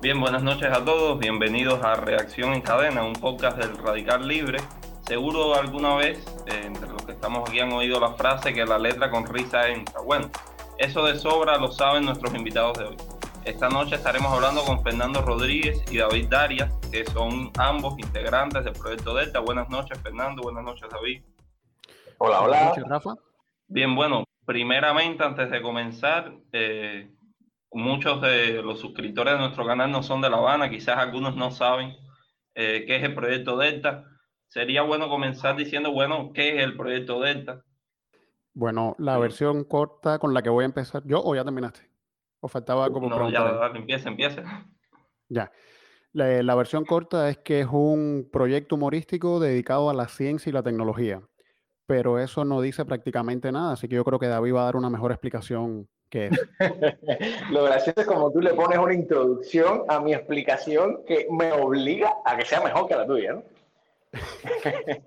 Bien, buenas noches a todos, bienvenidos a Reacción en Cadena, un podcast del Radical Libre. Seguro alguna vez, eh, entre los que estamos aquí, han oído la frase que la letra con risa entra. Bueno, eso de sobra lo saben nuestros invitados de hoy. Esta noche estaremos hablando con Fernando Rodríguez y David Darias, que son ambos integrantes del Proyecto Delta. Buenas noches, Fernando. Buenas noches, David. Hola, hola. Buenas noches, Rafa. Bien, bueno, primeramente, antes de comenzar, eh, muchos de los suscriptores de nuestro canal no son de La Habana, quizás algunos no saben eh, qué es el proyecto Delta. Sería bueno comenzar diciendo, bueno, ¿qué es el proyecto Delta? Bueno, la versión corta con la que voy a empezar, ¿yo o ya terminaste? ¿O faltaba algo por No, ya, preguntar? dale, empieza, empieza. Ya. La, la versión corta es que es un proyecto humorístico dedicado a la ciencia y la tecnología, pero eso no dice prácticamente nada, así que yo creo que David va a dar una mejor explicación Lo gracioso es como tú le pones una introducción a mi explicación que me obliga a que sea mejor que la tuya, ¿no?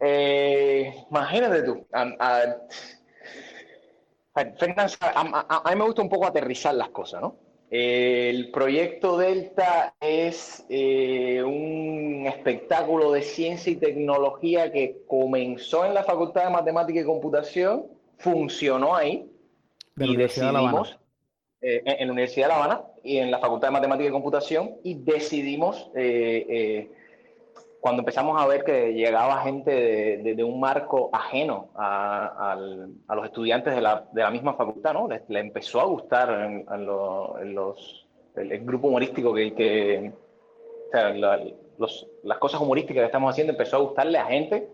Eh, imagínate tú. a- a mí me gusta un poco aterrizar las cosas, ¿no? El proyecto Delta es eh, un espectáculo de ciencia y tecnología que comenzó en la Facultad de Matemática y Computación, funcionó ahí, De la y Universidad de La Habana. decidimos, eh, en, en la Universidad de La Habana y en la Facultad de Matemática y Computación, y decidimos, eh, eh, cuando empezamos a ver que llegaba gente de, de- de un marco ajeno a, al- a los estudiantes de la, de la misma facultad, ¿no? Les, les empezó a gustar en, en lo- en los, el, el grupo humorístico que... que o sea, la- los- las cosas humorísticas que estamos haciendo empezó a gustarle a gente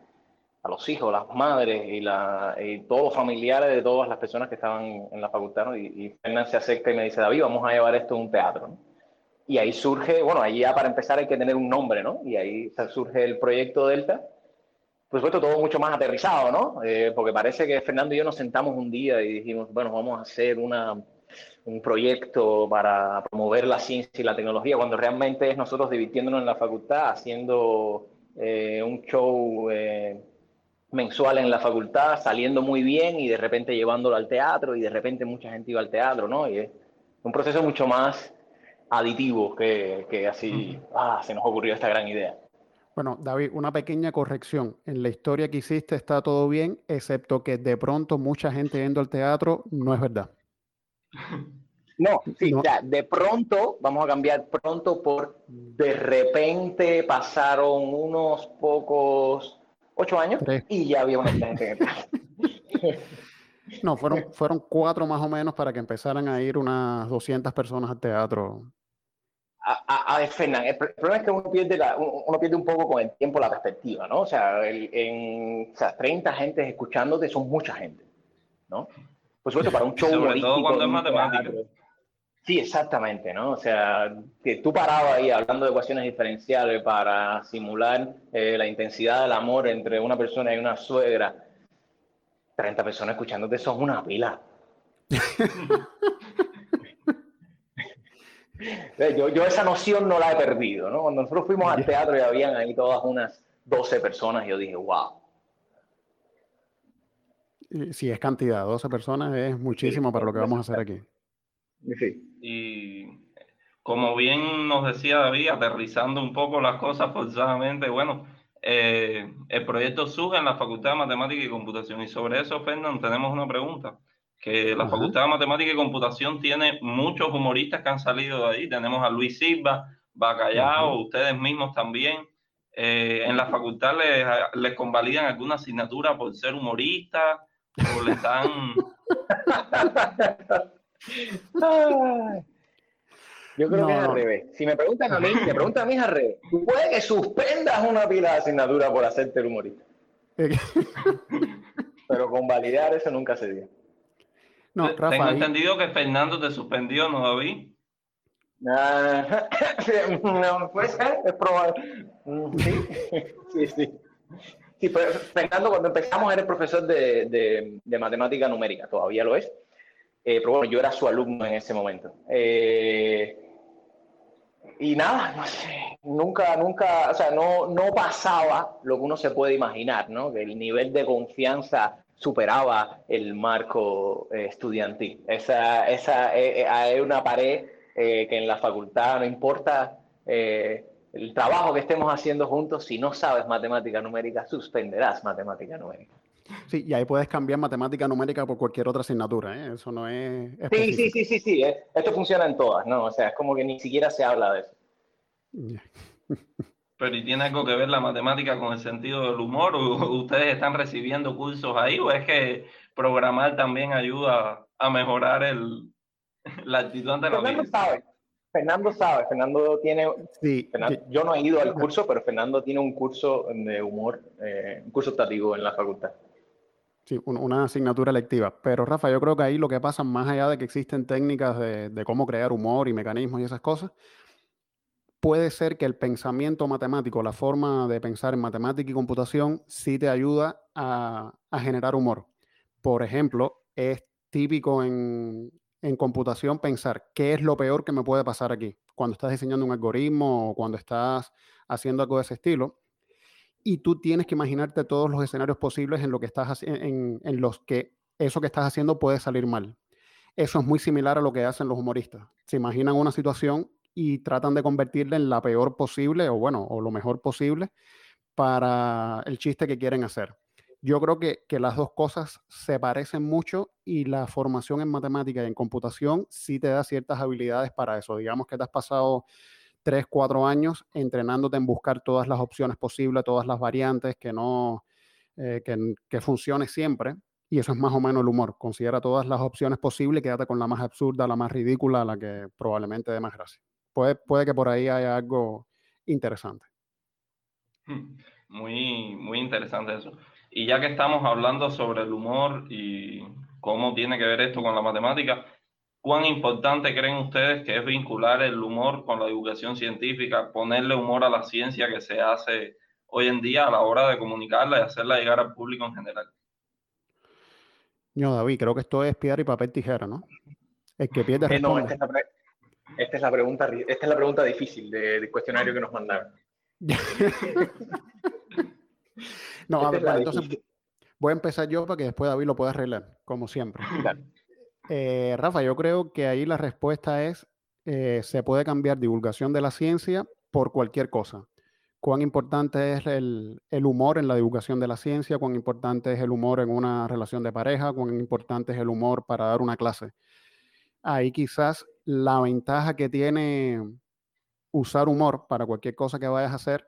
a los hijos, las madres y, la, y todos los familiares de todas las personas que estaban en la facultad, ¿no? Y, y Fernán se acerca y me dice, David, vamos a llevar esto a un teatro, ¿no? Y ahí surge, bueno, ahí ya para empezar hay que tener un nombre, ¿no? Y ahí surge el proyecto Delta. Por supuesto, todo mucho más aterrizado, ¿no? Eh, porque parece que Fernando y yo nos sentamos un día y dijimos, bueno, vamos a hacer una, un proyecto para promover la ciencia y la tecnología, cuando realmente es nosotros divirtiéndonos en la facultad, haciendo eh, un show eh, mensual en la facultad, saliendo muy bien y de repente llevándolo al teatro y de repente mucha gente iba al teatro, ¿no? Y es un proceso mucho más aditivo que, que así, ah, se nos ocurrió esta gran idea. Bueno, David, una pequeña corrección. En la historia que hiciste está todo bien, excepto que de pronto mucha gente yendo al teatro no es verdad. No, sí, No. ya, de pronto, vamos a cambiar pronto por de repente pasaron unos pocos ocho años Tres. y ya había una gente en el teatro. No, fueron, fueron cuatro más o menos para que empezaran a ir unas 200 personas al teatro. A, a- a ver, Fernán, el, pr- el problema es que uno pierde, la- uno pierde un poco con el tiempo la perspectiva, ¿no? O sea, el- en, o sea 30 gentes escuchándote son mucha gente, ¿no? Por supuesto, para un show Sobre todo cuando es matemática. teatro. Sí, exactamente, ¿no? O sea, que tú parabas ahí hablando de ecuaciones diferenciales para simular eh, la intensidad del amor entre una persona y una suegra. 30 personas escuchándote, eso es una pila. Eh, Yo, yo esa noción no la he perdido, ¿no? Cuando nosotros fuimos al teatro y habían ahí todas unas 12 personas, yo dije, wow. Y Si es cantidad, 12 personas es muchísimo para lo que vamos a hacer aquí. Sí. Y como bien nos decía David, aterrizando un poco las cosas forzadamente, bueno, eh, el proyecto surge en la Facultad de Matemática y Computación. Y sobre eso, Fernando, tenemos una pregunta. Que la Ajá. Facultad de Matemática y Computación tiene muchos humoristas que han salido de ahí. Tenemos a Luis Silva, Bacallao, Ujú. ustedes mismos también. Eh, en la facultad les, les convalidan alguna asignatura por ser humoristas o les dan... Yo creo No, que es al revés. Si me preguntan a mí, me preguntan a mí es al revés. Tú puedes que suspendas una pila de asignatura por hacerte el humorista, pero con validar eso nunca se dio. No, Tengo ahí- entendido que Fernando te suspendió, ¿no, David? Ah, no, puede ser, es probable. Mm, Sí, sí, sí. Sí, pero Fernando, cuando empezamos era el profesor de, de- de matemática numérica, todavía lo es. Eh, pero bueno, yo era su alumno en ese momento. Eh, y nada, no sé, nunca, nunca, o sea, no, no pasaba lo que uno se puede imaginar, ¿no? Que el nivel de confianza superaba el marco eh, estudiantil. Esa, esa eh, eh, hay una pared que en la facultad no importa el trabajo que estemos haciendo juntos, si no sabes matemática numérica, suspenderás matemática numérica. Sí, y ahí puedes cambiar matemática numérica por cualquier otra asignatura, ¿eh? Eso no es... Sí, sí, sí, sí, sí. ¿eh? Esto funciona en todas, ¿no? O sea, es como que ni siquiera se habla de eso. Pero ¿y tiene algo que ver la matemática con el sentido del humor? ¿O ustedes están recibiendo cursos ahí? ¿O es que programar también ayuda a mejorar el, la actitud ante la Fernando sabe. Fernando sabe. Fernando tiene... Sí, yo no he ido al curso, pero Fernando tiene un curso de humor, eh, un curso optativo en la facultad. Sí, una asignatura lectiva. Pero Rafa, yo creo que ahí lo que pasa, más allá de que existen técnicas de, cómo crear humor y mecanismos y esas cosas, puede ser que el pensamiento matemático, la forma de pensar en matemática y computación, sí te ayuda a, generar humor. Por ejemplo, es típico en, en, computación pensar qué es lo peor que me puede pasar aquí. Cuando estás diseñando un algoritmo o cuando estás haciendo algo de ese estilo, y tú tienes que imaginarte todos los escenarios posibles en, lo que estás, en, en los que eso que estás haciendo puede salir mal. Eso es muy similar a lo que hacen los humoristas. Se imaginan una situación y tratan de convertirla en la peor posible o bueno, o lo mejor posible para el chiste que quieren hacer. Yo creo que, que, las dos cosas se parecen mucho y la formación en matemática y en computación sí te da ciertas habilidades para eso. Digamos que te has pasado tres, cuatro años entrenándote en buscar todas las opciones posibles, todas las variantes, que no, eh, que, que, funcione siempre. Y eso es más o menos el humor. Considera todas las opciones posibles quédate con la más absurda, la más ridícula, la que probablemente dé más gracia. Puede, puede que por ahí haya algo interesante. Muy, muy interesante eso. Y ya que estamos hablando sobre el humor y cómo tiene que ver esto con la matemática, ¿Cuán importante creen ustedes que es vincular el humor con la educación científica, ponerle humor a la ciencia que se hace hoy en día a la hora de comunicarla y hacerla llegar al público en general? No, David, creo que esto es piedra y papel tijera, ¿no? El que pierde eh, no, esta, es la, pregunta, esta es la pregunta difícil del cuestionario que nos mandaron. no, a ver, entonces voy a empezar yo para que después David lo pueda arreglar, como siempre. Eh, Rafa, yo creo que ahí la respuesta es, eh, se puede cambiar divulgación de la ciencia por cualquier cosa. Cuán importante es el, humor en la divulgación de la ciencia, cuán importante es el humor en una relación de pareja, cuán importante es el humor para dar una clase. Ahí quizás la ventaja que tiene usar humor para cualquier cosa que vayas a hacer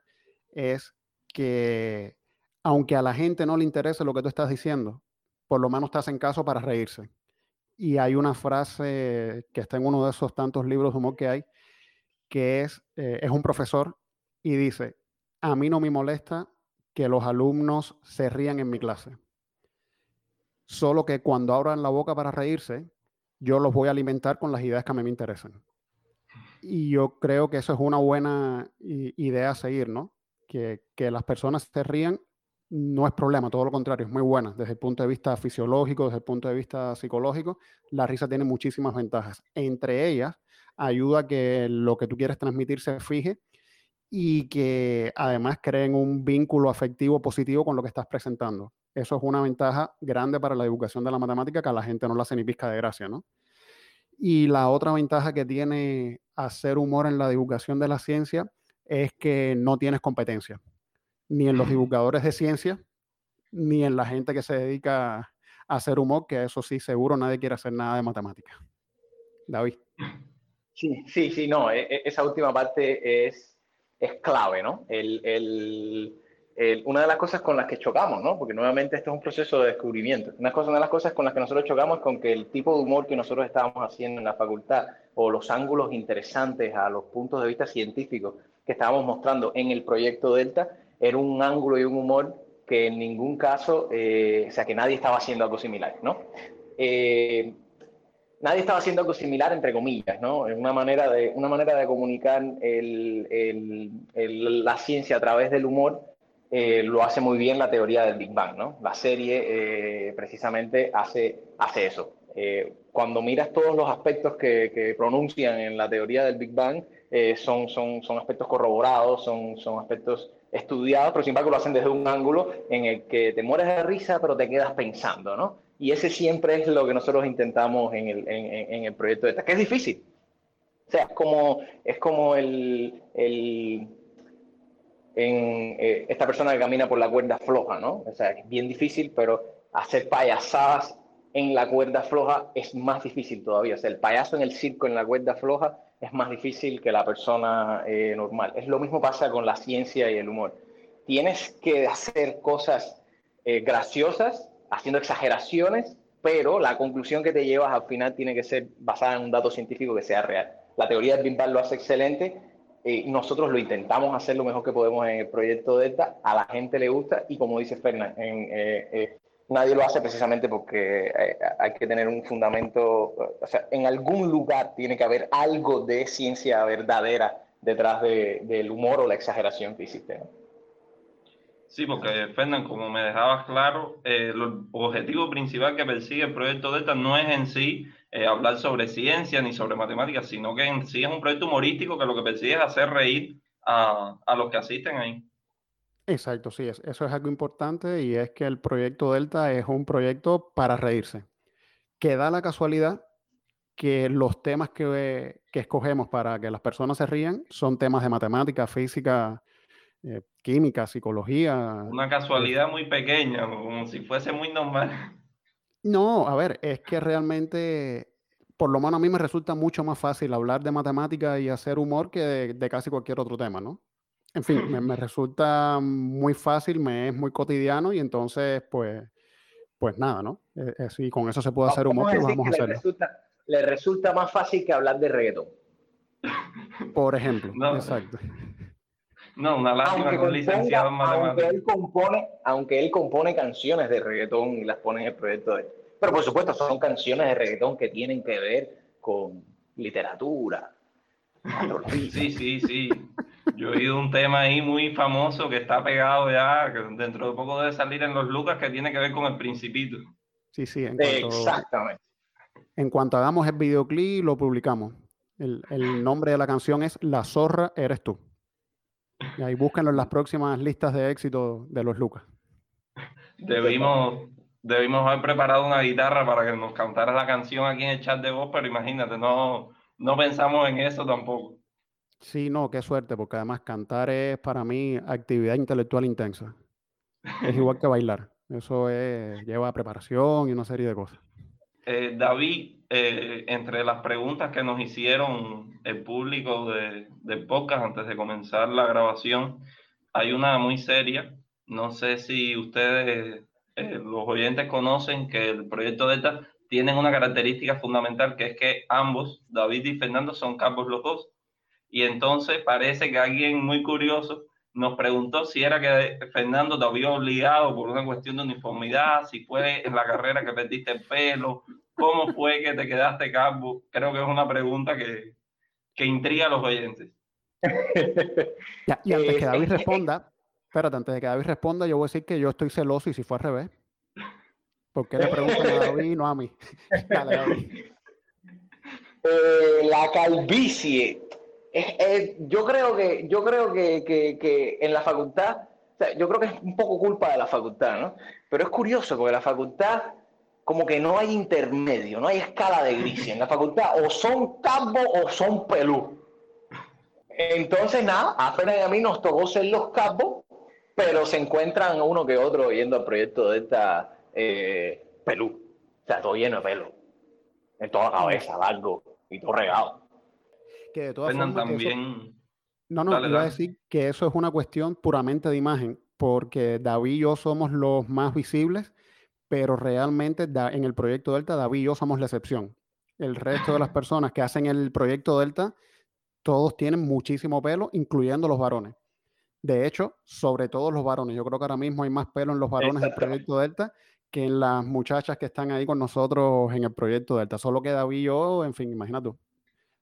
es que aunque a la gente no le interese lo que tú estás diciendo, por lo menos te hacen caso para reírse. Y hay una frase que está en uno de esos tantos libros de humor que hay, que es, eh, es un profesor y dice, a mí no me molesta que los alumnos se rían en mi clase. Solo que cuando abran la boca para reírse, yo los voy a alimentar con las ideas que a mí me interesan. Y yo creo que eso es una buena idea a seguir, ¿no? Que, que las personas se rían no es problema, todo lo contrario, es muy buena desde el punto de vista fisiológico, desde el punto de vista psicológico. La risa tiene muchísimas ventajas. Entre ellas, ayuda a que lo que tú quieres transmitir se fije y que además creen un vínculo afectivo positivo con lo que estás presentando. Eso es una ventaja grande para la educación de la matemática que a la gente no le hace ni pizca de gracia, ¿no? Y la otra ventaja que tiene hacer humor en la divulgación de la ciencia es que no tienes competencia ni en los divulgadores de ciencia, ni en la gente que se dedica a hacer humor, que eso sí, seguro nadie quiere hacer nada de matemática. David. Sí, sí, sí, no, e, e, esa última parte es, es clave, ¿no? El, el, una de las cosas con las que chocamos, ¿no? Porque nuevamente esto es un proceso de descubrimiento. Una, cosa, una de las cosas con las que nosotros chocamos es con que el tipo de humor que nosotros estábamos haciendo en la facultad o los ángulos interesantes a los puntos de vista científicos que estábamos mostrando en el proyecto Delta era un ángulo y un humor que en ningún caso, eh, o sea, que nadie estaba haciendo algo similar, ¿no? Eh, nadie estaba haciendo algo similar, entre comillas, ¿no? Es una manera de, una manera de comunicar el, el, la ciencia a través del humor, eh, lo hace muy bien la teoría del Big Bang, ¿no? La serie precisamente hace, hace eso. cuando miras todos los aspectos que, que, pronuncian en la teoría del Big Bang, son, son, son aspectos corroborados, son, son aspectos estudiados, pero sin embargo lo hacen desde un ángulo en el que te mueres de risa, pero te quedas pensando, ¿no? Y ese siempre es lo que nosotros intentamos en el, en, el proyecto de esta, que es difícil. O sea, es como, es como el, el en, eh, esta persona que camina por la cuerda floja, ¿no? O sea, es bien difícil, pero hacer payasadas en la cuerda floja es más difícil todavía. O sea, el payaso en el circo en la cuerda floja es más difícil que la persona eh, normal. Es lo mismo pasa con la ciencia y el humor. Tienes que hacer cosas eh, graciosas, haciendo exageraciones, pero la conclusión que te llevas al final tiene que ser basada en un dato científico que sea real. La teoría de Big lo hace excelente. Eh, nosotros lo intentamos hacer lo mejor que podemos en el proyecto Delta. A la gente le gusta y como dice Fernán, en, nadie lo hace precisamente porque eh, hay que tener un fundamento, o sea, en algún lugar tiene que haber algo de ciencia verdadera detrás del humor o la exageración que hiciste. Sí, porque Fernán, como me dejabas claro, eh, el objetivo principal que persigue el proyecto Delta no es en sí eh, hablar sobre ciencia ni sobre matemáticas, sino que en sí es un proyecto humorístico que lo que persigue es hacer reír a, a los que asisten ahí. Exacto, sí, eso es algo importante y es que el proyecto Delta es un proyecto para reírse, que da la casualidad que los temas que, escogemos para que las personas se rían son temas de matemática, física, eh, química, psicología. Una casualidad muy pequeña, como si fuese muy normal. No, a ver, es que realmente, por lo menos a mí me resulta mucho más fácil hablar de matemática y hacer humor que de casi cualquier otro tema, ¿no? En fin, me, resulta muy fácil, me es muy cotidiano y entonces, pues, pues nada, ¿no? Eh, con eso se puede hacer humor, pero vamos a hacerlo. Le resulta, más fácil que hablar de reggaetón. Por ejemplo, exacto. No, una lástima con licenciado en Aunque él, compone, aunque él compone canciones de reggaetón y las pone en el proyecto de... Pero por supuesto, son canciones de reggaetón que tienen que ver con literatura. Sí, sí, sí. Yo he oído un tema ahí muy famoso que está pegado ya, que dentro de poco debe salir en los Lucas, que tiene que ver con el Principito. Sí, sí. En cuanto, Exactamente. En cuanto hagamos el videoclip, lo publicamos. El, el, nombre de la canción es La zorra eres tú. Y ahí búsquenlo en las próximas listas de éxito de los Lucas. Debimos, debimos haber preparado una guitarra para que nos cantara la canción aquí en el chat de voz, pero imagínate, no, no pensamos en eso tampoco. Sí, no, qué suerte, porque además cantar es para mí actividad intelectual intensa. Es igual que bailar. Eso lleva preparación y una serie de cosas. Eh, David, eh, entre las preguntas que nos hicieron el público de, del podcast antes de comenzar la grabación, hay una muy seria. No sé si ustedes, eh, los oyentes, conocen que el proyecto Delta tiene una característica fundamental que es que ambos, David y Fernando, son campos los dos. Y entonces parece que alguien muy curioso nos preguntó si era que Fernando te había obligado por una cuestión de uniformidad, si fue en la carrera que perdiste el pelo, cómo fue que te quedaste calvo. Creo que es una pregunta que, que intriga a los oyentes. y antes que David responda, espérate, antes de que David responda, yo voy a decir que yo estoy celoso y si fue al revés. ¿Por qué le preguntan a David y no a mí? Dale, David. Eh, la calvicie yo creo que, yo creo que, que, en la facultad, yo creo que es un poco culpa de la facultad, ¿no? Pero es curioso porque la facultad como que no hay intermedio, no hay escala de gris. En la facultad o son cabos o son pelú. Entonces, nada, a Fernando y a mí nos tocó ser los cabos, pero se encuentran uno que otro yendo al proyecto de esta eh, pelú. O sea, todo lleno de pelo. En toda la cabeza, largo y todo regado. Que de todas formas. También... No, no, iba a decir que eso es una cuestión puramente de imagen, porque David y yo somos los más visibles, pero realmente en el proyecto Delta, David y yo somos la excepción. El resto de las personas que hacen el proyecto Delta, todos tienen muchísimo pelo, incluyendo los varones. De hecho, sobre todo los varones. Yo creo que ahora mismo hay más pelo en los varones del proyecto Delta que en las muchachas que están ahí con nosotros en el proyecto Delta. Solo que David y yo, en fin, imagínate tú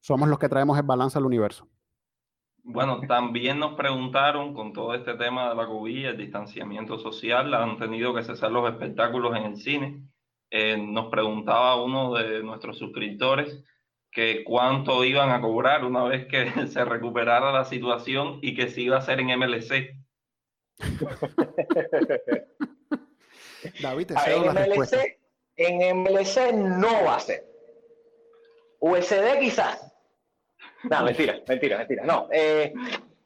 somos los que traemos el balance al universo. Bueno, también nos preguntaron con todo este tema de la COVID, el distanciamiento social, han tenido que cesar los espectáculos en el cine. Eh, nos preguntaba uno de nuestros suscriptores que cuánto iban a cobrar una vez que se recuperara la situación y que se iba a hacer en MLC. David, te cedo la MLC, En MLC no va a ser. USD quizás, No, mentira, mentira, mentira. No, eh,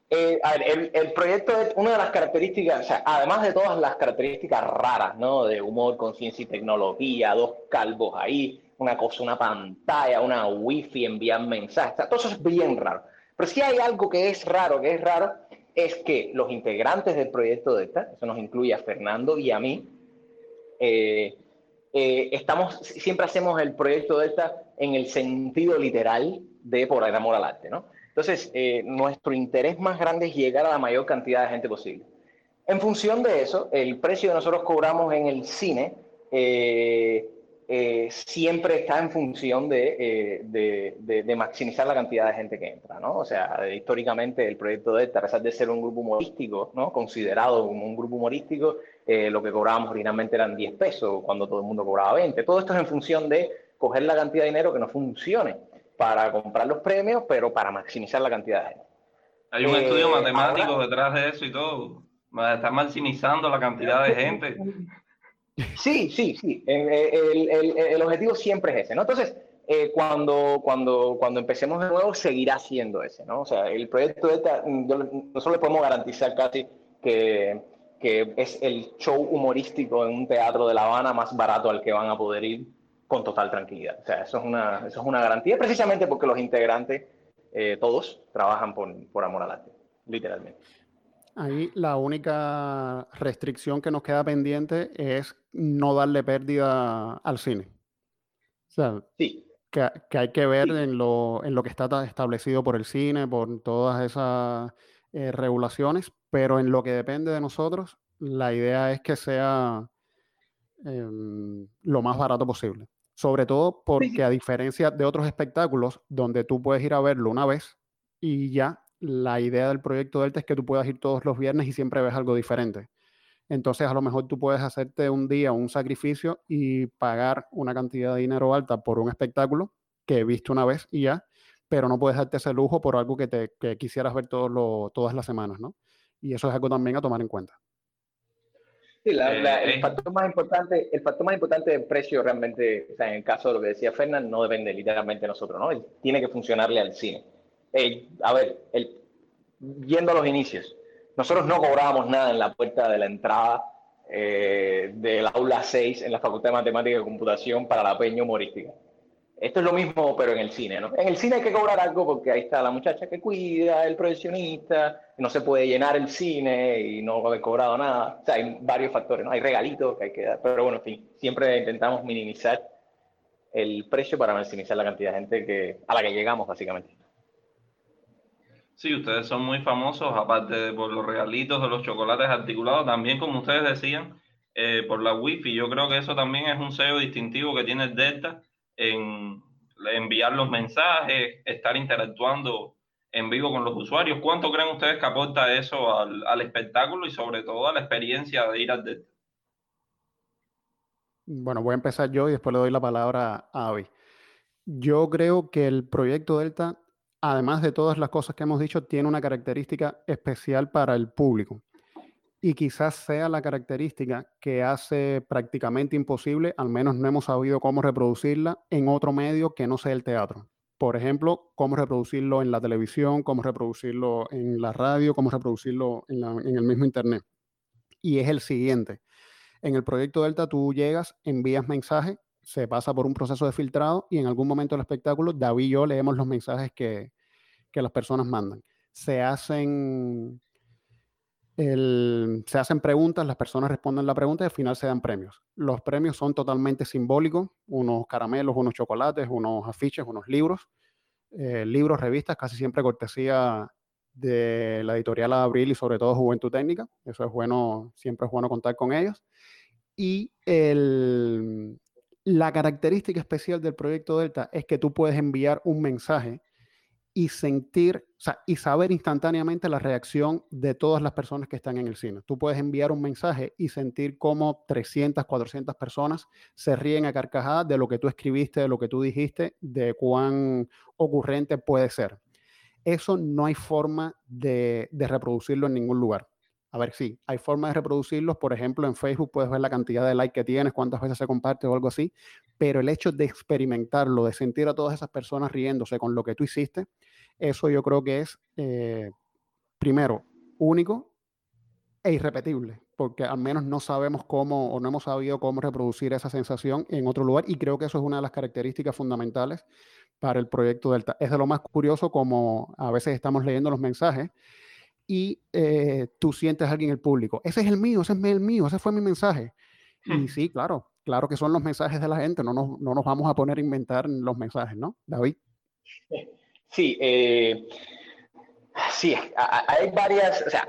eh, a ver, el, proyecto es una de las características, o sea, además de todas las características raras, ¿no? De humor, conciencia y tecnología, dos calvos ahí, una cosa, una pantalla, una wifi, enviar mensajes, o sea, todo eso es bien raro. Pero si hay algo que es raro, que es raro, es que los integrantes del proyecto de esta, eso nos incluye a Fernando y a mí, eh, eh, estamos, siempre hacemos el proyecto de esta en el sentido literal de por el amor al arte, ¿no? Entonces, eh, nuestro interés más grande es llegar a la mayor cantidad de gente posible. En función de eso, el precio que nosotros cobramos en el cine eh, eh, siempre está en función de, de, maximizar la cantidad de gente que entra, ¿no? O sea, históricamente el proyecto de esta, a pesar de ser un grupo humorístico, ¿no? Considerado como un grupo humorístico, lo que cobrábamos originalmente eran 10 pesos, cuando todo el mundo cobraba 20. Todo esto es en función de coger la cantidad de dinero que no funcione para comprar los premios, pero para maximizar la cantidad de gente. Hay un estudio eh, matemático detrás de eso y todo. Está maximizando la cantidad de gente. Sí, sí, sí. El, el, el, objetivo siempre es ese, ¿no? Entonces, eh, cuando, cuando, cuando empecemos de nuevo, seguirá siendo ese, ¿no? O sea, el proyecto de nosotros le podemos garantizar casi que, que es el show humorístico en un teatro de La Habana más barato al que van a poder ir con total tranquilidad. O sea, eso es una, eso es una garantía precisamente porque los integrantes, eh, todos, trabajan por, por amor al arte, literalmente. Ahí la única restricción que nos queda pendiente es no darle pérdida al cine. O sea, sí. que, que, hay que ver en, lo, en, lo, que está establecido por el cine, por todas esas eh, regulaciones, pero en lo que depende de nosotros, la idea es que sea em, lo más barato posible. Sobre todo porque a diferencia de otros espectáculos donde tú puedes ir a verlo una vez y ya la idea del proyecto Delta es que tú puedas ir todos los viernes y siempre ves algo diferente. Entonces a lo mejor tú puedes hacerte un día un sacrificio y pagar una cantidad de dinero alta por un espectáculo que viste una vez y ya, pero no puedes darte ese lujo por algo que, te, que quisieras ver todos todas las semanas, ¿no? Y eso es algo también a tomar en cuenta. Sí, el, eh, factor más importante, el factor más importante del precio realmente, o sea, en el caso de lo que decía Fernán, no depende literalmente de nosotros, ¿no? Tiene que funcionarle al cine. Eh, a ver, el, yendo a los inicios, nosotros no cobrábamos nada en la puerta de la entrada eh, del aula 6 en la Facultad de Matemática y Computación para la peña humorística. Esto es lo mismo, pero en el cine, ¿no? En el cine hay que cobrar algo porque ahí está la muchacha que cuida, el profesionista, no se puede llenar el cine y no haber cobrado nada. O sea, hay varios factores, ¿no? Hay regalitos que hay que dar, pero bueno, en fin, siempre intentamos minimizar el precio para maximizar la cantidad de gente que, a la que llegamos, básicamente. Sí, ustedes son muy famosos, aparte de por los regalitos de los chocolates articulados, también como ustedes decían, eh, por la wifi. Yo creo que eso también es un sello distintivo que tiene Delta en enviar los mensajes, estar interactuando en vivo con los usuarios. ¿Cuánto creen ustedes que aporta eso al, espectáculo y sobre todo a la experiencia de ir al Delta? Bueno, voy a empezar yo y después le doy la palabra a Avi. Yo creo que el proyecto Delta, además de todas las cosas que hemos dicho, tiene una característica especial para el público y quizás sea la característica que hace prácticamente imposible, al menos no hemos sabido cómo reproducirla en otro medio que no sea el teatro. Por ejemplo, cómo reproducirlo en la televisión, cómo reproducirlo en la radio, cómo reproducirlo en, el mismo Internet. Y es el siguiente. En el proyecto Delta tú llegas, envías mensajes, se pasa por un proceso de filtrado y en algún momento del espectáculo David y yo leemos los mensajes que, que las personas mandan. Se hacen se hacen preguntas, las personas responden la pregunta y al final se dan premios. Los premios son totalmente simbólicos, unos caramelos, unos chocolates, unos afiches, unos libros, eh, libros, revistas, casi siempre cortesía de la editorial Abril y sobre todo Juventud Técnica. Eso es bueno, siempre es bueno contar con ellos. Y la característica especial del proyecto Delta es que tú puedes enviar un mensaje y sentir o sea, y saber instantáneamente la reacción de todas las personas que están en el cine. Tú puedes enviar un mensaje y sentir cómo 300, 400 personas se ríen a carcajadas de lo que tú escribiste, de lo que tú dijiste, de cuán ocurrente puede ser. Eso no hay forma de, de reproducirlo en ningún lugar. A ver, sí, hay formas de reproducirlos. Por ejemplo, en Facebook puedes ver la cantidad de likes que tienes, cuántas veces se comparte o algo así. Pero el hecho de experimentarlo, de sentir a todas esas personas riéndose con lo que tú hiciste, eso yo creo que es, eh, primero, único e irrepetible, porque al menos no sabemos cómo o no hemos sabido cómo reproducir esa sensación en otro lugar y creo que eso es una de las características fundamentales para el proyecto Delta. Es de lo más curioso como a veces estamos leyendo los mensajes y eh, tú sientes a alguien en el público, ese es el mío, ese es el mío, ese fue mi mensaje. Y hmm. sí, claro, claro que son los mensajes de la gente, no nos, no nos vamos a poner a inventar los mensajes, ¿no? David. Sí, eh, sí, hay varias, o sea,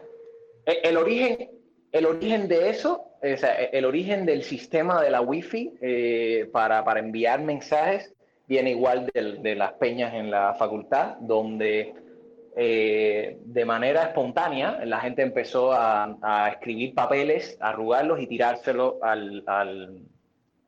e, el origen, el origen de eso, o sea, el origen del sistema de la Wi-Fi eh, para, para, enviar mensajes viene igual de, de, las peñas en la facultad, donde eh, de manera espontánea la gente empezó a, a, escribir papeles, arrugarlos y tirárselos al, al,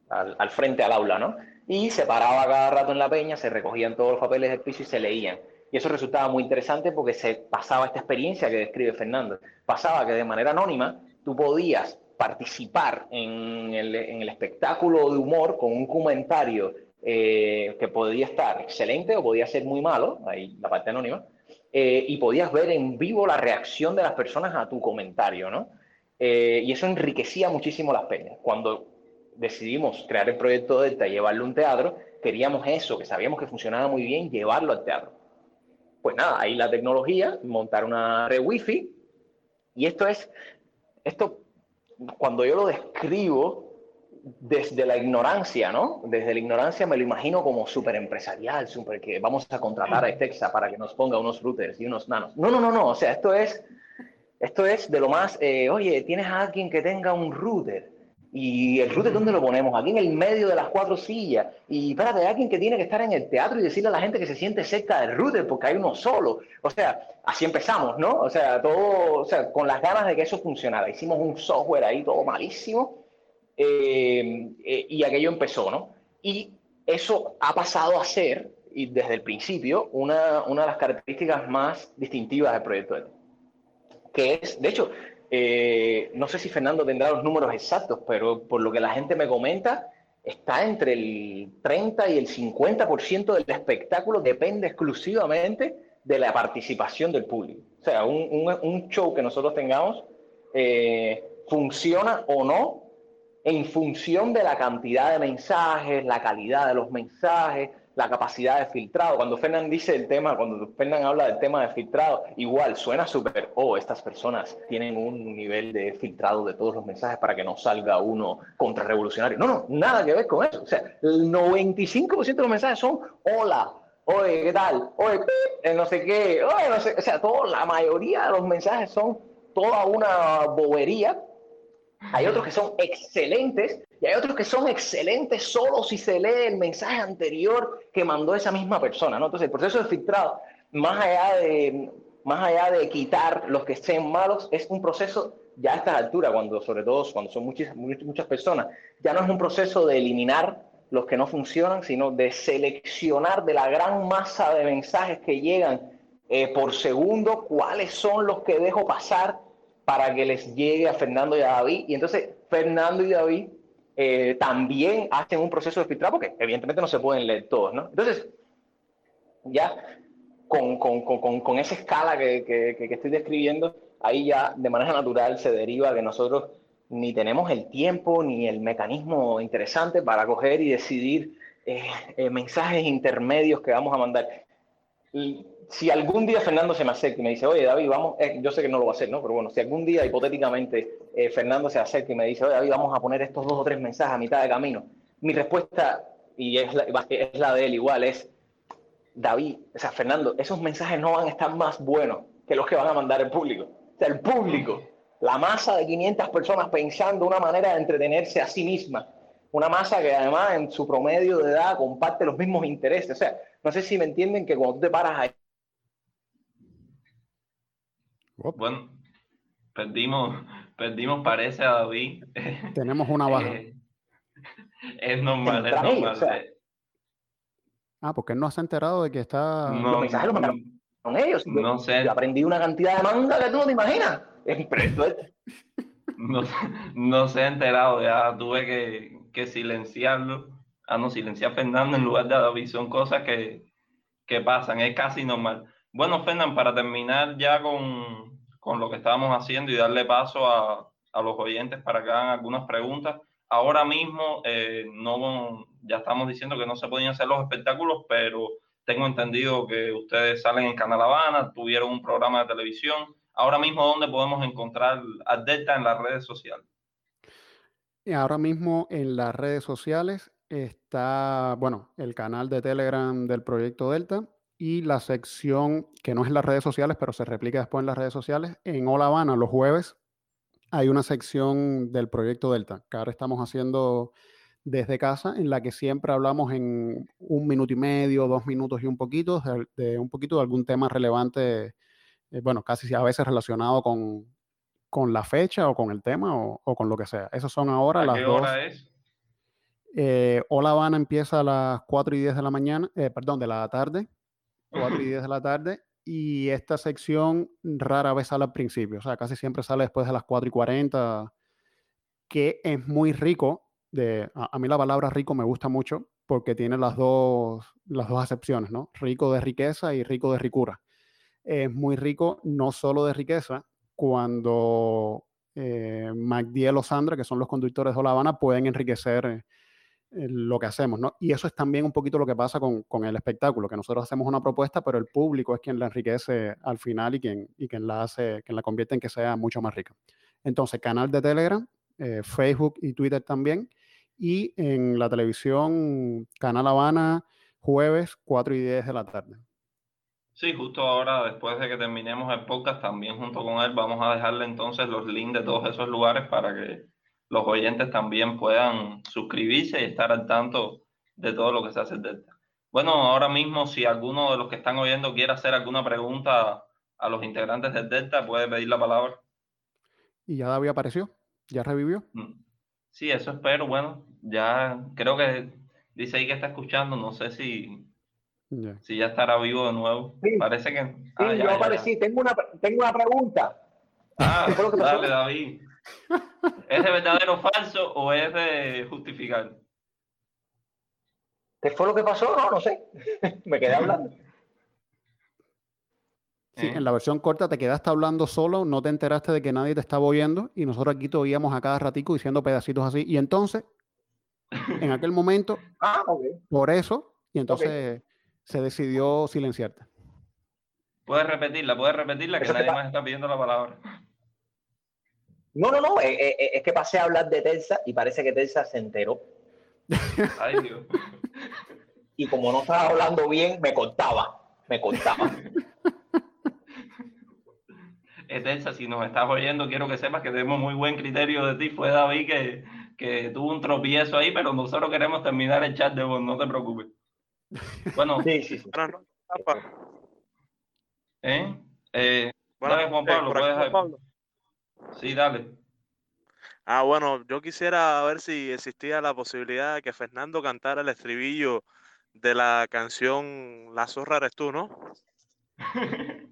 al, al frente al aula, ¿no? Y se paraba cada rato en la peña, se recogían todos los papeles del piso y se leían. Y eso resultaba muy interesante porque se pasaba esta experiencia que describe Fernando. Pasaba que de manera anónima tú podías participar en el, en el espectáculo de humor con un comentario eh, que podía estar excelente o podía ser muy malo, ahí la parte anónima, eh, y podías ver en vivo la reacción de las personas a tu comentario, ¿no? Eh, y eso enriquecía muchísimo las peñas. Cuando decidimos crear el proyecto Delta y llevarlo un teatro, queríamos eso, que sabíamos que funcionaba muy bien, llevarlo al teatro. Pues nada, ahí la tecnología, montar una red wifi, y esto es, esto, cuando yo lo describo desde la ignorancia, ¿no? Desde la ignorancia me lo imagino como súper empresarial, súper que vamos a contratar a Texa para que nos ponga unos routers y unos nanos. No, no, no, no, o sea, esto es, esto es de lo más, eh, oye, tienes a alguien que tenga un router y el router, ¿dónde lo ponemos? Aquí en el medio de las cuatro sillas. Y espérate, alguien que tiene que estar en el teatro y decirle a la gente que se siente cerca del router porque hay uno solo. O sea, así empezamos, ¿no? O sea, todo, o sea, con las ganas de que eso funcionara. Hicimos un software ahí todo malísimo eh, eh, y aquello empezó, ¿no? Y eso ha pasado a ser, y desde el principio, una, una de las características más distintivas del proyecto. Que es, de hecho, eh, no sé si Fernando tendrá los números exactos, pero por lo que la gente me comenta, está entre el 30 y el 50% del espectáculo depende exclusivamente de la participación del público. O sea, un, show que nosotros tengamos eh, funciona o no en función de la cantidad de mensajes, la calidad de los mensajes, la capacidad de filtrado. Cuando Fernán dice el tema, cuando Fernán habla del tema de filtrado, igual suena súper, oh, estas personas tienen un nivel de filtrado de todos los mensajes para que no salga uno contrarrevolucionario. No, no, nada que ver con eso. O sea, el 95% de los mensajes son hola, oye, ¿qué tal? Oye, eh, no sé qué, oye, no sé, o sea, todo, la mayoría de los mensajes son toda una bobería. Hay otros que son excelentes y hay otros que son excelentes solo si se lee el mensaje anterior que mandó esa misma persona, ¿no? Entonces, el proceso de filtrado, más allá de, más allá de quitar los que estén malos, es un proceso ya a estas alturas, cuando, sobre todo cuando son muchas, muchas personas, ya no es un proceso de eliminar los que no funcionan, sino de seleccionar de la gran masa de mensajes que llegan eh, por segundo cuáles son los que dejo pasar para que les llegue a Fernando y a David. Y entonces Fernando y David eh, también hacen un proceso de filtrado, porque evidentemente no se pueden leer todos, ¿no? Entonces, ya con, con, con, con esa escala que, que, que, estoy describiendo, ahí ya de manera natural se deriva que nosotros ni tenemos el tiempo ni el mecanismo interesante para coger y decidir eh, eh, mensajes intermedios que vamos a mandar. Y si algún día Fernando se me acerca y me dice, oye David, vamos, yo sé que no lo va a hacer, ¿no? Pero bueno, si algún día hipotéticamente eh, Fernando se acerca y me dice, oye David, vamos a poner estos dos o tres mensajes a mitad de camino. Mi respuesta, y es la, es la de él igual, es, David, o sea, Fernando, esos mensajes no van a estar más buenos que los que van a mandar el público. O sea, el público, la masa de 500 personas pensando una manera de entretenerse a sí misma, una masa que además en su promedio de edad comparte los mismos intereses. O sea, no sé si me entienden que cuando tú te paras ahí. Bueno, perdimos, Perdimos, parece a David. Tenemos una baja. Eh, es normal, es normal. Ah, porque él no se ha enterado de que está. No, los mensajes los mandaron ellos. No sé. Yo aprendí una cantidad de manga que tú no te imaginas. no, no se ha enterado, ya tuve que, que silenciarlo. Ah, no, silenciar a Fernando en lugar de a David. Son cosas que, que pasan, es casi normal. Bueno, Fernando, para terminar ya con, con, lo que estábamos haciendo y darle paso a, a, los oyentes para que hagan algunas preguntas. Ahora mismo eh, no, ya estamos diciendo que no se podían hacer los espectáculos, pero tengo entendido que ustedes salen en Canal Habana, tuvieron un programa de televisión. Ahora mismo, ¿dónde podemos encontrar a Delta en las redes sociales? Ahora mismo en las redes sociales está, bueno, el canal de Telegram del proyecto Delta y la sección que no es en las redes sociales, pero se replica después en las redes sociales. En Hola Habana, los jueves, hay una sección del proyecto Delta, que ahora estamos haciendo desde casa, en la que siempre hablamos en un minuto y medio, dos minutos y un poquito, de, un poquito de algún tema relevante, eh, bueno, casi a veces relacionado con, con, la fecha o con el tema o, o, con lo que sea. Esas son ahora ¿A las qué dos. hora es? Eh, Hola Habana empieza a las 4 y 10 de la mañana, eh, perdón, de la tarde, 4 y 10 de la tarde, y esta sección rara vez sale al principio, o sea, casi siempre sale después de las 4 y 40, que es muy rico. De, a, mí la palabra rico me gusta mucho porque tiene las dos, las dos acepciones, ¿no? Rico de riqueza y rico de ricura. Es muy rico no solo de riqueza, cuando eh, MacDiel o Sandra, que son los conductores de La Habana, pueden enriquecer lo que hacemos, ¿no? Y eso es también un poquito lo que pasa con, con, el espectáculo, que nosotros hacemos una propuesta, pero el público es quien la enriquece al final y quien, y quien la hace, quien la convierte en que sea mucho más rica. Entonces, canal de Telegram, eh, Facebook y Twitter también, y en la televisión, Canal Habana, jueves, 4 y 10 de la tarde. Sí, justo ahora, después de que terminemos el podcast, también junto con él vamos a dejarle entonces los links de todos esos lugares para que los oyentes también puedan suscribirse y estar al tanto de todo lo que se hace en Delta. Bueno, ahora mismo si alguno de los que están oyendo quiere hacer alguna pregunta a los integrantes del Delta, puede pedir la palabra. ¿Y ya David apareció? ¿Ya revivió? Sí, eso espero. Bueno, ya creo que dice ahí que está escuchando, no sé si, yeah. si ya estará vivo de nuevo. Sí. Parece que... Sí, ah, ya, yo aparecí. Ya. Tengo, una, tengo una pregunta. Ah, dale, David. ¿Es de verdadero o falso o es de justificar? ¿Qué fue lo que pasó? No, no sé. Me quedé hablando. Sí, ¿Eh? en la versión corta te quedaste hablando solo, no te enteraste de que nadie te estaba oyendo y nosotros aquí te oíamos a cada ratico diciendo pedacitos así. Y entonces, en aquel momento, ah, okay. por eso, y entonces okay. se decidió silenciarte. Puedes repetirla, puedes repetirla, que eso nadie más está pidiendo la palabra. No, no, no, eh, eh, es que pasé a hablar de Telsa y parece que Telsa se enteró. Ay, Dios. Y como no estaba hablando bien, me contaba, me contaba. Telsa, si nos estás oyendo, quiero que sepas que tenemos muy buen criterio de ti. Fue David que, que tuvo un tropiezo ahí, pero nosotros queremos terminar el chat de vos, no te preocupes. Bueno, sí, sí, sí. ¿Eh? Eh, bueno, dale, Juan Pablo, puedes... Juan Pablo. Sí, dale. Ah, bueno, yo quisiera ver si existía la posibilidad de que Fernando cantara el estribillo de la canción La zorra eres tú, ¿no?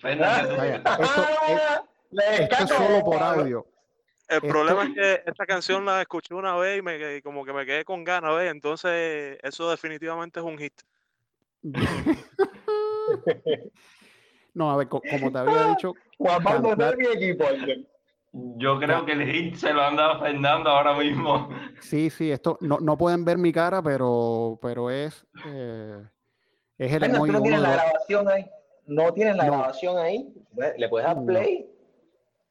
Fernando, Vaya, esto, es, esto es solo por audio. El Esto- problema es que esta canción la escuché una vez y me, y como que me quedé con ganas, ¿ves? Entonces, eso definitivamente es un hit. No, a ver, co- como te había dicho, Juan Pablo cantar- mi equipo. Yo creo que el hit se lo han dado a Fernando ahora mismo. sí, sí, esto no, no pueden ver mi cara, pero, pero es, eh, es el no tienes la grabación ahí. No tienes la No. grabación ahí. Le puedes dar play.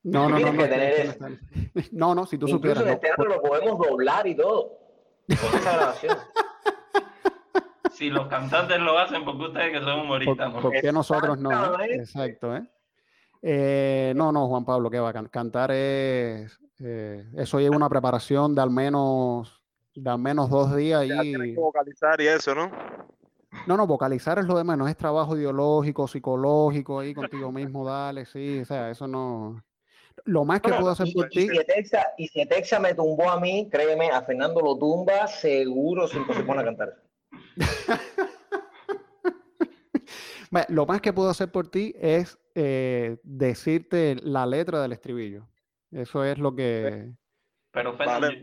No, no, no, tienes no, no no, no, si tú Incluso supieras, en teatro lo podemos doblar y todo. Con esa grabación. Si los cantantes lo hacen, porque ustedes que son ¿Por, humoristas, ¿no? por qué nosotros no? Exactamente. Exacto, ¿eh? Eh, no, no, Juan Pablo, que va, can- cantar es, eh, eso lleva una preparación de al menos, de al menos dos días Ya y, que vocalizar y eso, ¿no? no, no, vocalizar es lo de menos, es trabajo ideológico, psicológico ahí contigo mismo, dale, sí, o sea, eso no, lo más que No, puedo hacer y, por y ti, si Etexa, y si Etexa me tumbó a mí, créeme, a Fernando lo tumba seguro si se pone a cantar. lo más que puedo hacer por ti es eh, decirte la letra del estribillo. Eso es lo que... Pero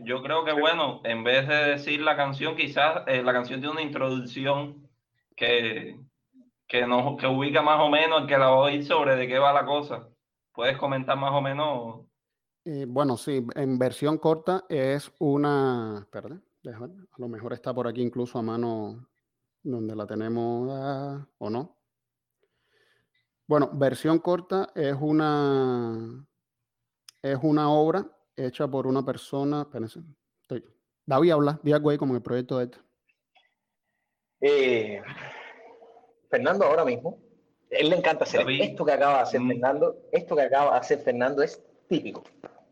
yo creo que bueno, en vez de decir la canción, quizás eh, la canción tiene una introducción que, que, nos, que ubica más o menos el que la va a oír sobre de qué va la cosa. ¿Puedes comentar más o menos? Eh, bueno, sí, en versión corta es una... Perdón, a lo mejor está por aquí incluso a mano donde la tenemos ah, o no. Bueno, versión corta es una, es una obra hecha por una persona. Espérense, estoy, David habla, algo ahí como el proyecto de este. Eh, Fernando ahora mismo, él le encanta hacer esto que acaba de hacer mm. Fernando, esto que acaba de hacer Fernando es típico,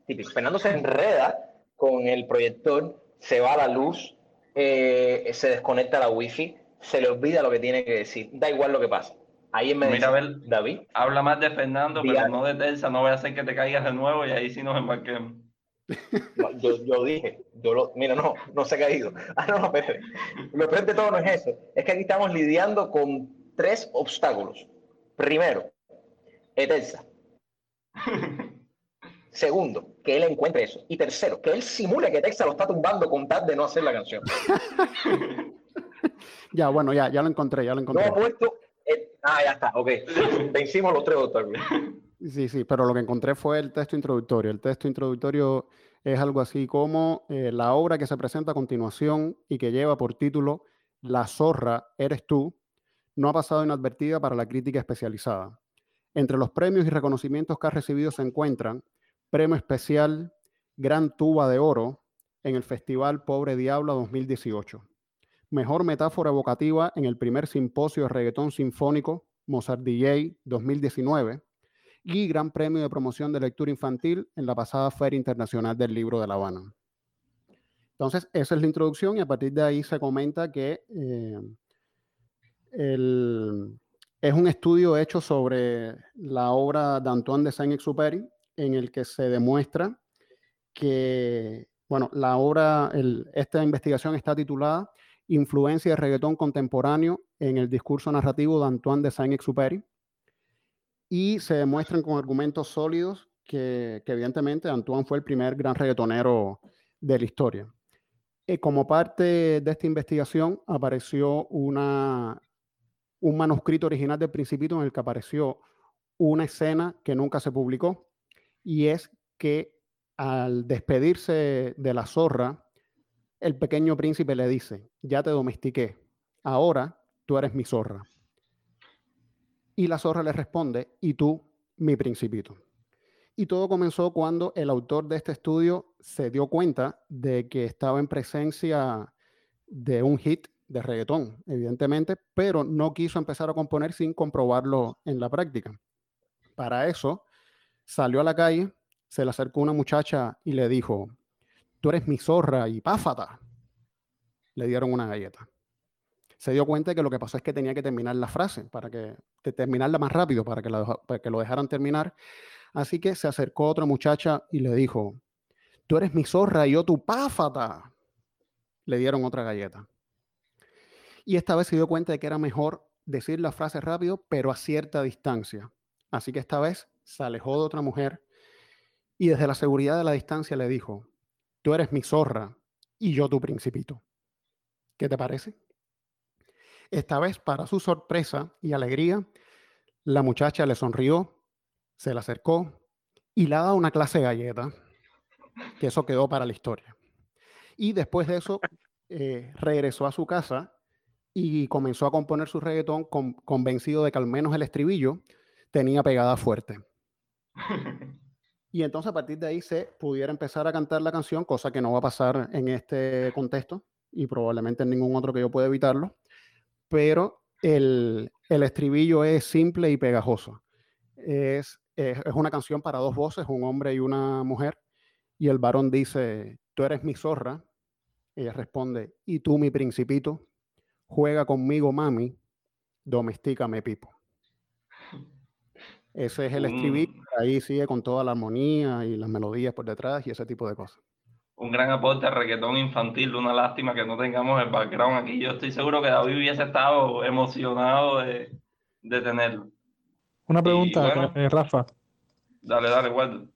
típico. Fernando se enreda con el proyector, se va la luz, eh, se desconecta la wifi, se le olvida lo que tiene que decir, da igual lo que pasa. Ahí en Mira, David. Habla más de Fernando, pero no de Telsa, no voy a hacer que te caigas de nuevo y ahí sí nos embarquemos. yo, dije, yo lo, mira, no, no se ha caído. Ah, no, no, pero lo peor de todo no es eso. Es que aquí estamos lidiando con tres obstáculos. Primero, Etelsa. Segundo, que él encuentre eso. Y tercero, que él simule que Etelsa lo está tumbando con tal de no hacer la canción. ya, bueno, ya, ya lo encontré, ya lo encontré. No puesto Ah, ya está, ok. Vencimos los tres obstáculos. Sí, sí, pero lo que encontré fue el texto introductorio. El texto introductorio es algo así como eh, la obra que se presenta a continuación y que lleva por título La zorra eres tú, no ha pasado inadvertida para la crítica especializada. Entre los premios y reconocimientos que ha recibido se encuentran Premio Especial Gran Tuba de Oro en el Festival Pobre Diablo 2018 Mejor metáfora evocativa en el primer simposio de reggaetón sinfónico Mozart DJ 2019 y Gran Premio de Promoción de Lectura Infantil en la pasada Feria Internacional del Libro de La Habana. Entonces, esa es la introducción y a partir de ahí se comenta que eh, es un estudio hecho sobre la obra de Antoine de Saint-Exupéry en el que se demuestra que, bueno, la obra, esta investigación está titulada influencia de reggaetón contemporáneo en el discurso narrativo de Antoine de Saint-Exupéry y se demuestran con argumentos sólidos que, evidentemente Antoine fue el primer gran reggaetonero de la historia. Eh, como parte de esta investigación apareció una, un manuscrito original del Principito en el que apareció una escena que nunca se publicó y es que al despedirse de la zorra, el pequeño príncipe le dice, ya te domestiqué, ahora tú eres mi zorra. Y la zorra le responde, y tú, mi principito. Y todo comenzó cuando el autor de este estudio se dio cuenta de que estaba en presencia de un hit de reggaetón, evidentemente, pero no quiso empezar a componer sin comprobarlo en la práctica. Para eso, salió a la calle, se le acercó una muchacha y le dijo, tú eres mi zorra y páfata. Le dieron una galleta. Se dio cuenta de que lo que pasó es que tenía que terminar la frase para que terminarla más rápido para que, para que lo dejaran terminar. Así que se acercó otra muchacha y le dijo, tú eres mi zorra y yo tu páfata. Le dieron otra galleta. Y esta vez se dio cuenta de que era mejor decir la frase rápido, pero a cierta distancia. Así que esta vez se alejó de otra mujer y desde la seguridad de la distancia le dijo, tú eres mi zorra y yo tu principito. ¿Qué te parece? Esta vez, para su sorpresa y alegría, la muchacha le sonrió, se le acercó y le ha dado una clase de galleta, que eso quedó para la historia. Y después de eso, eh, regresó a su casa y comenzó a componer su reggaetón convencido de que al menos el estribillo tenía pegada fuerte. Y entonces a partir de ahí se pudiera empezar a cantar la canción, cosa que no va a pasar en este contexto y probablemente en ningún otro que yo pueda evitarlo. Pero el, estribillo es simple y pegajoso. Es, es, una canción para dos voces, un hombre y una mujer. Y el varón dice, tú eres mi zorra. Ella responde, y tú mi principito, juega conmigo mami, domestícame pipo. Ese es el estribillo, ahí sigue con toda la armonía y las melodías por detrás y ese tipo de cosas. Un gran aporte al reggaetón infantil, una lástima que no tengamos el background aquí. Yo estoy seguro que David hubiese estado emocionado de, de tenerlo. Una Y pregunta, bueno. eh, Rafa. Dale, dale, Waldo.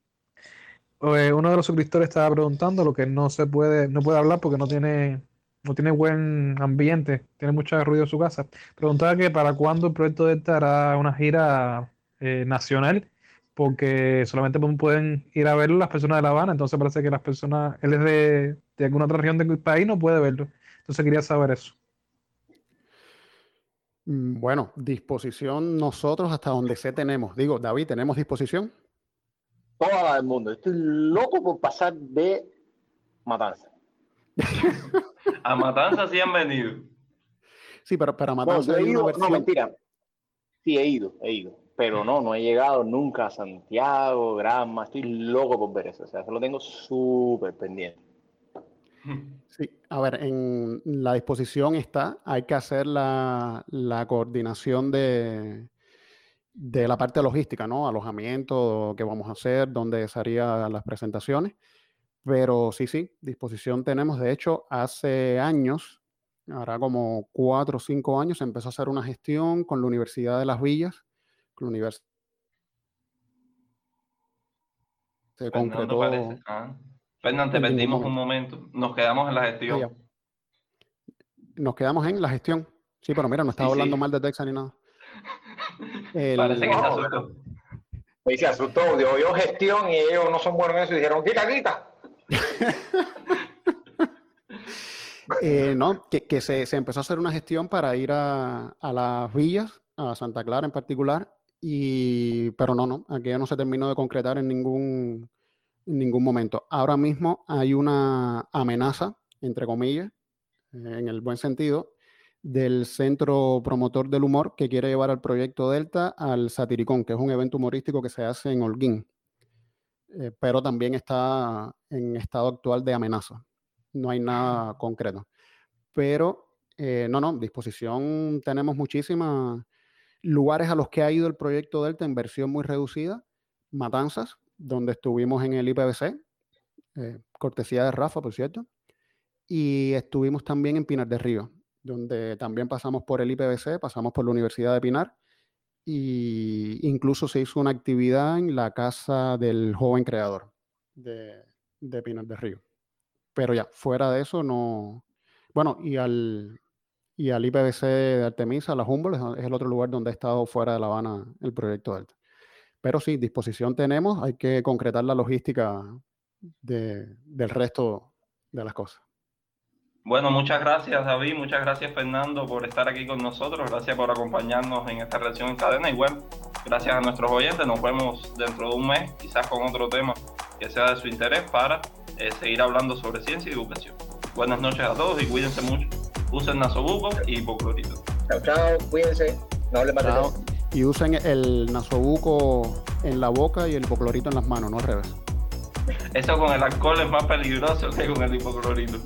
Eh, uno de los suscriptores estaba preguntando lo que no se puede, no puede hablar porque no tiene, no tiene buen ambiente, tiene mucho ruido en su casa. Preguntaba que para cuándo el proyecto Delta hará una gira eh, nacional, porque solamente pueden ir a verlo las personas de La Habana, entonces parece que las personas, él es de, de alguna otra región del país, no puede verlo. Entonces quería saber eso. Mm, Bueno, disposición nosotros hasta donde sé tenemos. Digo, David, ¿tenemos disposición? Toda la del mundo. Estoy loco por pasar de matanza. A Matanza sí han venido. Sí, pero para Bueno, Matanza yo he una ido, no, mentira. Sí, he ido, he ido. Pero no, no he llegado nunca a Santiago, Granma. Estoy loco por ver eso. O sea, eso lo tengo súper pendiente. Sí, a ver, en la disposición está, hay que hacer la, la coordinación de, de la parte logística, ¿no? Alojamiento, qué vamos a hacer, dónde se harían las presentaciones. Pero sí, sí, disposición tenemos. De hecho, hace años, hará como cuatro o cinco años, se empezó a hacer una gestión con la Universidad de Las Villas, con la Universidad. Se Fernando concretó. Ah. Fernando, te en ningún perdimos un momento. Nos quedamos en la gestión. Nos quedamos en la gestión. Sí, pero mira, no estaba Sí, hablando sí. mal de Texas ni nada. El- Parece que se asustó. Me dice, asustó, yo, yo gestión y ellos no son buenos en eso. Y dijeron, quita, quita. Eh, no, que, que se, se empezó a hacer una gestión para ir a, a las villas, a Santa Clara en particular, y, pero no, no, aquello no se terminó de concretar en ningún, en ningún momento. Ahora mismo hay una amenaza, entre comillas, en el buen sentido, del Centro Promotor del Humor que quiere llevar al proyecto Delta al Satiricón, que es un evento humorístico que se hace en Holguín, eh, pero también está en estado actual de amenaza. No hay nada concreto. Pero, eh, no, no, disposición tenemos muchísimas lugares a los que ha ido el proyecto Delta en versión muy reducida. Matanzas, donde estuvimos en el IPBC, eh, cortesía de Rafa, por cierto. Y estuvimos también en Pinar del Río, donde también pasamos por el IPBC, pasamos por la Universidad de Pinar. Y incluso se hizo una actividad en la casa del joven creador de, de Pinar del Río. Pero ya, fuera de eso, no. Bueno, y al, y al IPBC de Artemisa, la Humboldt, es- el otro lugar donde ha estado fuera de La Habana el proyecto Delta. Pero sí, disposición tenemos, hay que concretar la logística de- del resto de las cosas. Bueno, muchas gracias David, muchas gracias Fernando por estar aquí con nosotros, gracias por acompañarnos en esta reacción en cadena y bueno, gracias a nuestros oyentes, nos vemos dentro de un mes, quizás con otro tema que sea de su interés para eh, seguir hablando sobre ciencia y educación. Buenas noches a todos y cuídense mucho. Usen nasobuco y hipoclorito. Chao, chao, cuídense. No hablen más de eso. Y usen el nasobuco en la boca y el hipoclorito en las manos, no al revés. Eso con el alcohol es más peligroso que con el hipoclorito.